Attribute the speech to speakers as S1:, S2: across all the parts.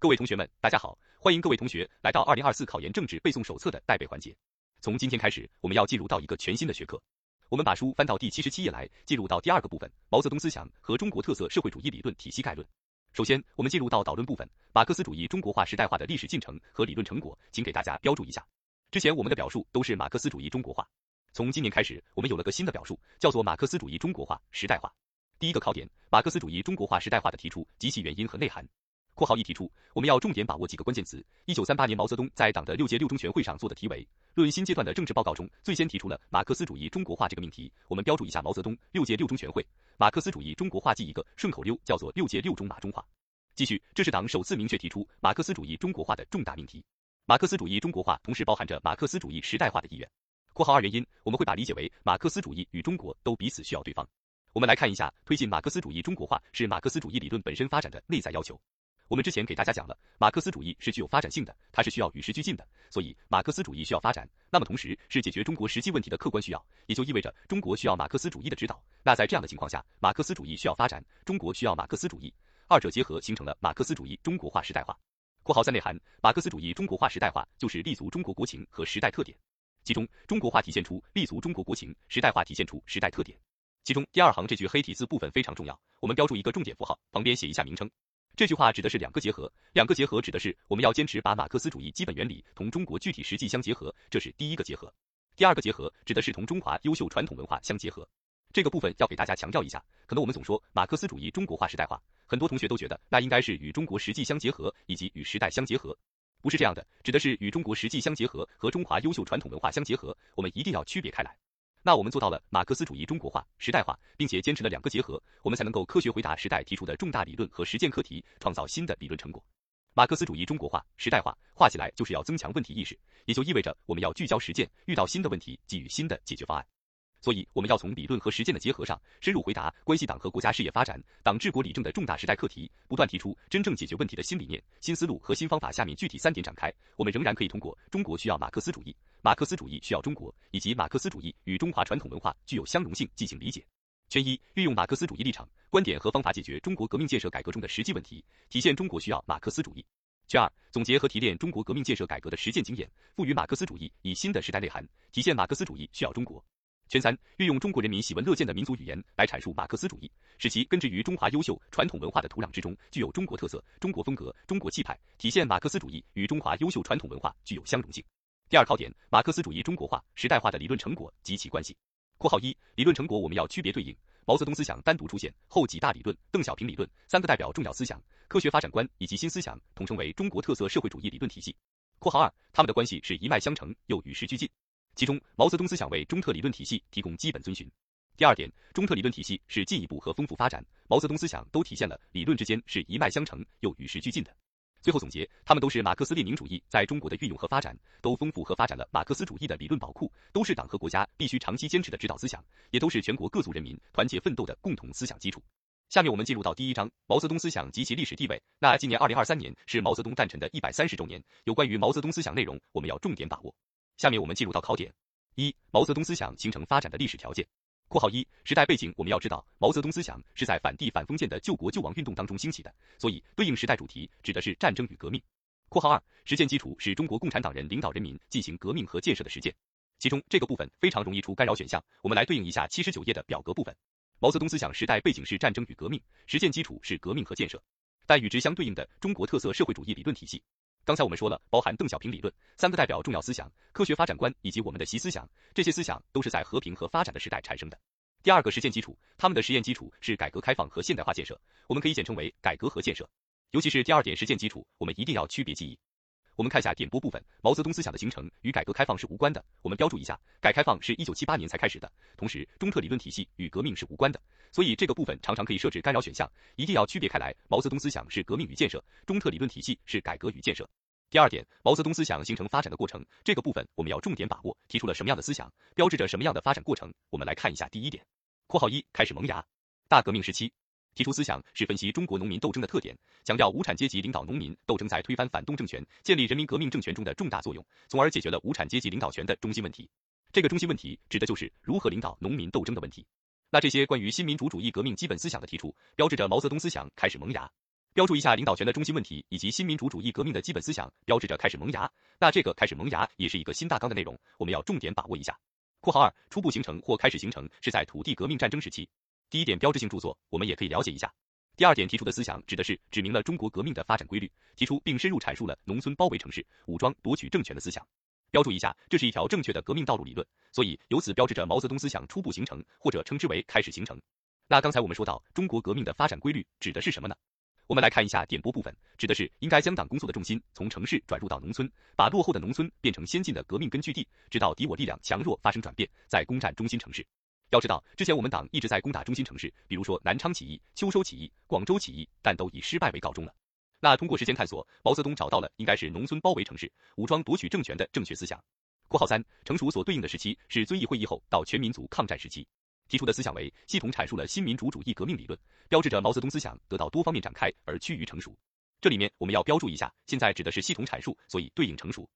S1: 各位同学们，大家好，欢迎各位同学来到二零二四考研政治背诵手册的带背环节。从今天开始，我们要进入到一个全新的学科。我们把书翻到第七十七页来，进入到第二个部分：毛泽东思想和中国特色社会主义理论体系概论。首先，我们进入到导论部分，马克思主义中国化时代化的历史进程和理论成果，请给大家标注一下。之前我们的表述都是马克思主义中国化，从今年开始，我们有了个新的表述，叫做马克思主义中国化时代化。第一个考点：马克思主义中国化时代化的提出及其原因和内涵。括号一提出，我们要重点把握几个关键词。一九三八年，毛泽东在党的六届六中全会上做的题为《论新阶段的政治报告》中，最先提出了马克思主义中国化这个命题。我们标注一下毛泽东六届六中全会，马克思主义中国化记一个顺口溜，叫做六届六中马中化。继续，这是党首次明确提出马克思主义中国化的重大命题。马克思主义中国化同时包含着马克思主义时代化的意愿。括号二原因，我们会把理解为马克思主义与中国都彼此需要对方。我们来看一下，推进马克思主义中国化是马克思主义理论本身发展的内在要求。我们之前给大家讲了，马克思主义是具有发展性的，它是需要与时俱进的，所以马克思主义需要发展，那么同时是解决中国实际问题的客观需要，也就意味着中国需要马克思主义的指导。那在这样的情况下，马克思主义需要发展，中国需要马克思主义，二者结合形成了马克思主义中国化时代化。括号三内涵，马克思主义中国化时代化就是立足中国国情和时代特点，其中中国化体现出立足中国国情，时代化体现出时代特点。其中第二行这句黑体字部分非常重要，我们标注一个重点符号，旁边写一下名称。这句话指的是两个结合，两个结合指的是我们要坚持把马克思主义基本原理同中国具体实际相结合，这是第一个结合。第二个结合指的是同中华优秀传统文化相结合。这个部分要给大家强调一下，可能我们总说马克思主义中国化时代化，很多同学都觉得那应该是与中国实际相结合以及与时代相结合，不是这样的，指的是与中国实际相结合和中华优秀传统文化相结合，我们一定要区别开来。那我们做到了马克思主义中国化时代化，并且坚持了两个结合，我们才能够科学回答时代提出的重大理论和实践课题，创造新的理论成果。马克思主义中国化时代化画起来就是要增强问题意识，也就意味着我们要聚焦实践，遇到新的问题给予新的解决方案。所以，我们要从理论和实践的结合上，深入回答关系党和国家事业发展、党治国理政的重大时代课题，不断提出真正解决问题的新理念、新思路和新方法。下面具体三点展开，我们仍然可以通过中国需要马克思主义、马克思主义需要中国，以及马克思主义与中华传统文化具有相容性进行理解。圈一：运用马克思主义立场、观点和方法解决中国革命建设改革中的实际问题，体现中国需要马克思主义。圈二：总结和提炼中国革命建设改革的实践经验，赋予马克思主义以新的时代内涵，体现马克思主义需要中国。圈三，运用中国人民喜闻乐见的民族语言来阐述马克思主义，使其根植于中华优秀传统文化的土壤之中，具有中国特色、中国风格、中国气派，体现马克思主义与中华优秀传统文化具有相容性。第二考点，马克思主义中国化时代化的理论成果及其关系。括号一，理论成果我们要区别对应，毛泽东思想单独出现，后几大理论，邓小平理论三个代表重要思想、科学发展观以及新思想，统称为中国特色社会主义理论体系。括号二，他们的关系是一脉相承又与时俱进。其中，毛泽东思想为中特理论体系提供基本遵循。第二点，中特理论体系是进一步和丰富发展，毛泽东思想都体现了理论之间是一脉相承又与时俱进的。最后总结，他们都是马克思列宁主义在中国的运用和发展，都丰富和发展了马克思主义的理论宝库，都是党和国家必须长期坚持的指导思想，也都是全国各族人民团结奋斗的共同思想基础。下面我们进入到第一章，毛泽东思想及其历史地位。那今年二零二三年是毛泽东诞辰的一百三十周年，有关于毛泽东思想内容，我们要重点把握。下面我们进入到考点，一毛泽东思想形成发展的历史条件。括号一时代背景，我们要知道毛泽东思想是在反帝反封建的救国救亡运动当中兴起的，所以对应时代主题指的是战争与革命。括号二实践基础是中国共产党人领导人民进行革命和建设的实践，其中这个部分非常容易出干扰选项，我们来对应一下七十九页的表格部分。毛泽东思想时代背景是战争与革命，实践基础是革命和建设，但与之相对应的中国特色社会主义理论体系。刚才我们说了，包含邓小平理论三个代表重要思想、科学发展观以及我们的习思想，这些思想都是在和平和发展的时代产生的。第二个实践基础，他们的实验基础是改革开放和现代化建设，我们可以简称为改革和建设。尤其是第二点实践基础，我们一定要区别记忆。我们看下点播部分，毛泽东思想的形成与改革开放是无关的，我们标注一下，改开放是一九七八年才开始的，同时中特理论体系与革命是无关的，所以这个部分常常可以设置干扰选项，一定要区别开来。毛泽东思想是革命与建设，中特理论体系是改革与建设。第二点，毛泽东思想形成发展的过程，这个部分我们要重点把握，提出了什么样的思想，标志着什么样的发展过程。我们来看一下第一点，括号一开始萌芽，大革命时期。提出思想是分析中国农民斗争的特点，强调无产阶级领导农民斗争在推翻反动政权、建立人民革命政权中的重大作用，从而解决了无产阶级领导权的中心问题。这个中心问题指的就是如何领导农民斗争的问题。那这些关于新民主主义革命基本思想的提出，标志着毛泽东思想开始萌芽。标注一下领导权的中心问题以及新民主主义革命的基本思想，标志着开始萌芽。那这个开始萌芽也是一个新大纲的内容，我们要重点把握一下。括号二，初步形成或开始形成是在土地革命战争时期。第一点标志性著作，我们也可以了解一下。第二点提出的思想指的是指明了中国革命的发展规律，提出并深入阐述了农村包围城市、武装夺取政权的思想。标注一下，这是一条正确的革命道路理论，所以由此标志着毛泽东思想初步形成，或者称之为开始形成。那刚才我们说到中国革命的发展规律指的是什么呢？我们来看一下点拨部分，指的是应该将党工作的重心从城市转入到农村，把落后的农村变成先进的革命根据地，直到敌我力量强弱发生转变，再攻占中心城市。要知道，之前我们党一直在攻打中心城市，比如说南昌起义、秋收起义、广州起义，但都以失败为告终了。那通过时间探索，毛泽东找到了应该是农村包围城市、武装夺取政权的正确思想。括号三，成熟所对应的时期是遵义会议后到全民族抗战时期，提出的思想为系统阐述了新民主主义革命理论，标志着毛泽东思想得到多方面展开而趋于成熟。这里面我们要标注一下，现在指的是系统阐述，所以对应成熟。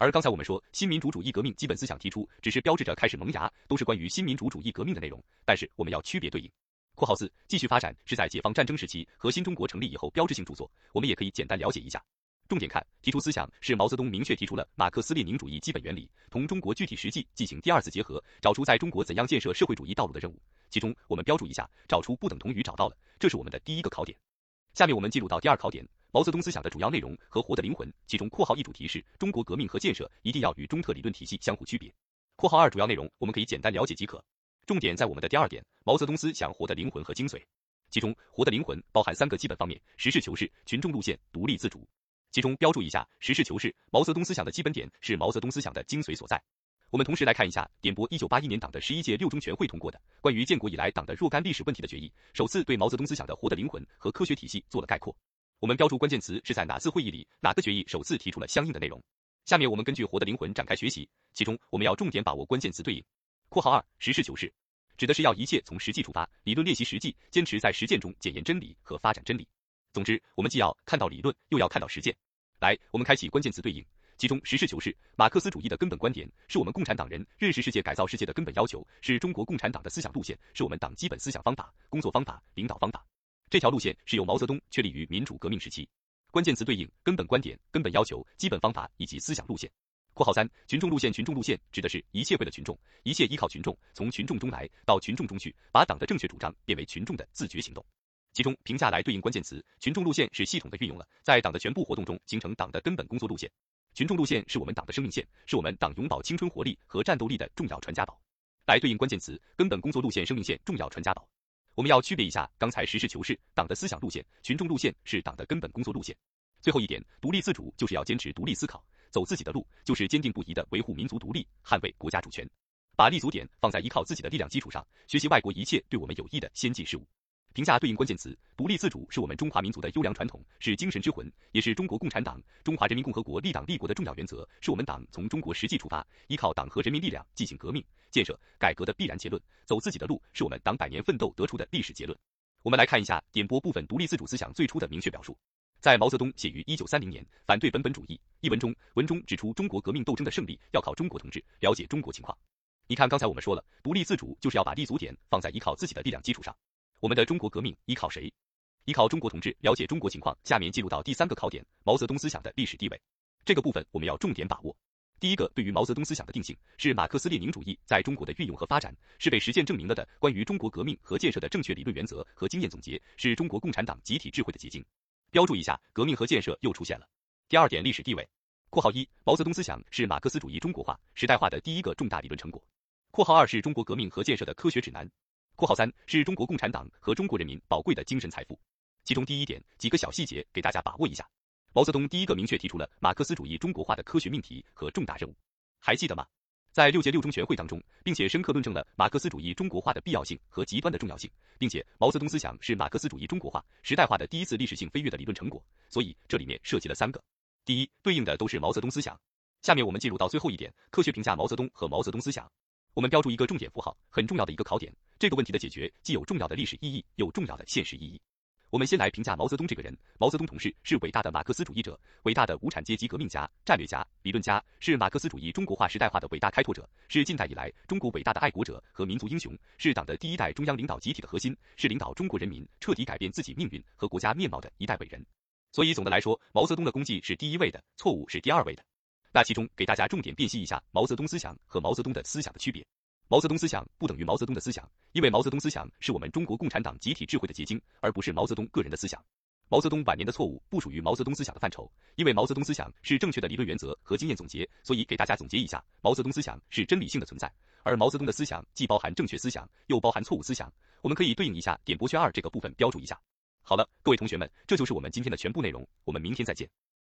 S1: 而刚才我们说新民主主义革命基本思想提出，只是标志着开始萌芽，都是关于新民主主义革命的内容。但是我们要区别对应。括号四继续发展是在解放战争时期和新中国成立以后标志性著作，我们也可以简单了解一下。重点看提出思想是毛泽东明确提出了马克思列宁主义基本原理，同中国具体实际进行第二次结合，找出在中国怎样建设社会主义道路的任务。其中我们标注一下，找出不等同于找到了，这是我们的第一个考点。下面我们进入到第二考点。毛泽东思想的主要内容和活的灵魂，其中括号一主题是中国革命和建设一定要与中特理论体系相互区别。括号二主要内容我们可以简单了解即可。重点在我们的第二点，毛泽东思想活的灵魂和精髓。其中活的灵魂包含三个基本方面：实事求是、群众路线、独立自主。其中标注一下实事求是，毛泽东思想的基本点是毛泽东思想的精髓所在。我们同时来看一下点拨一九八一年党的十一届六中全会通过的关于建国以来党的若干历史问题的决议，首次对毛泽东思想的活的灵魂和科学体系做了概括。我们标注关键词是在哪次会议里，哪个决议首次提出了相应的内容。下面我们根据活的灵魂展开学习，其中我们要重点把握关键词对应。括号二，实事求是，指的是要一切从实际出发，理论练习实际，坚持在实践中检验真理和发展真理。总之，我们既要看到理论，又要看到实践。来，我们开启关键词对应，其中实事求是，马克思主义的根本观点，是我们共产党人认识世界、改造世界的根本要求，是中国共产党的思想路线，是我们党基本思想方法、工作方法、领导方法。这条路线是由毛泽东确立于民主革命时期，关键词对应根本观点、根本要求、基本方法以及思想路线。括号三，群众路线，群众路线指的是一切为了群众，一切依靠群众，从群众中来到群众中去，把党的正确主张变为群众的自觉行动。其中评价来对应关键词，群众路线是系统的运用了，在党的全部活动中形成党的根本工作路线。群众路线是我们党的生命线，是我们党永葆青春活力和战斗力的重要传家宝。来对应关键词，根本工作路线、生命线、重要传家宝。我们要区别一下，刚才实事求是，党的思想路线；群众路线是党的根本工作路线。最后一点，独立自主就是要坚持独立思考，走自己的路，就是坚定不移的维护民族独立，捍卫国家主权，把立足点放在依靠自己的力量基础上，学习外国一切对我们有益的先进事物。评价对应关键词，独立自主是我们中华民族的优良传统，是精神之魂，也是中国共产党、中华人民共和国立党立国的重要原则，是我们党从中国实际出发，依靠党和人民力量进行革命、建设、改革的必然结论。走自己的路，是我们党百年奋斗得出的历史结论。我们来看一下点拨部分独立自主思想最初的明确表述，在毛泽东写于一九三零年反对本本主义一文中，文中指出中国革命斗争的胜利要靠中国同志，了解中国情况。你看，刚才我们说了，独立自主就是要把立足点放在依靠自己的力量基础上。我们的中国革命依靠谁？依靠中国同志了解中国情况。下面进入到第三个考点：毛泽东思想的历史地位。这个部分我们要重点把握。第一个，对于毛泽东思想的定性，是马克思列宁主义在中国的运用和发展，是被实践证明了的关于中国革命和建设的正确理论原则和经验总结，是中国共产党集体智慧的结晶。标注一下，革命和建设又出现了。第二点，历史地位。括号一，毛泽东思想是马克思主义中国化、时代化的第一个重大理论成果。括号二是中国革命和建设的科学指南。括号三是中国共产党和中国人民宝贵的精神财富，其中第一点几个小细节给大家把握一下。毛泽东第一个明确提出了马克思主义中国化的科学命题和重大任务，还记得吗？在六届六中全会当中，并且深刻论证了马克思主义中国化的必要性和极端的重要性，并且毛泽东思想是马克思主义中国化、时代化的第一次历史性飞跃的理论成果。所以这里面涉及了三个，第一，对应的都是毛泽东思想。下面我们进入到最后一点，科学评价毛泽东和毛泽东思想。我们标注一个重点符号，很重要的一个考点。这个问题的解决既有重要的历史意义，又重要的现实意义。我们先来评价毛泽东这个人。毛泽东同志是伟大的马克思主义者，伟大的无产阶级革命家、战略家、理论家，是马克思主义中国化时代化的伟大开拓者，是近代以来中国伟大的爱国者和民族英雄，是党的第一代中央领导集体的核心，是领导中国人民彻底改变自己命运和国家面貌的一代伟人。所以总的来说，毛泽东的功绩是第一位的，错误是第二位的。那其中给大家重点辨析一下毛泽东思想和毛泽东的思想的区别。毛泽东思想不等于毛泽东的思想，因为毛泽东思想是我们中国共产党集体智慧的结晶，而不是毛泽东个人的思想。毛泽东晚年的错误不属于毛泽东思想的范畴，因为毛泽东思想是正确的理论原则和经验总结，所以给大家总结一下，毛泽东思想是真理性的存在，而毛泽东的思想既包含正确思想，又包含错误思想。我们可以对应一下点播圈二这个部分标注一下。好了，各位同学们，这就是我们今天的全部内容，我们明天再见。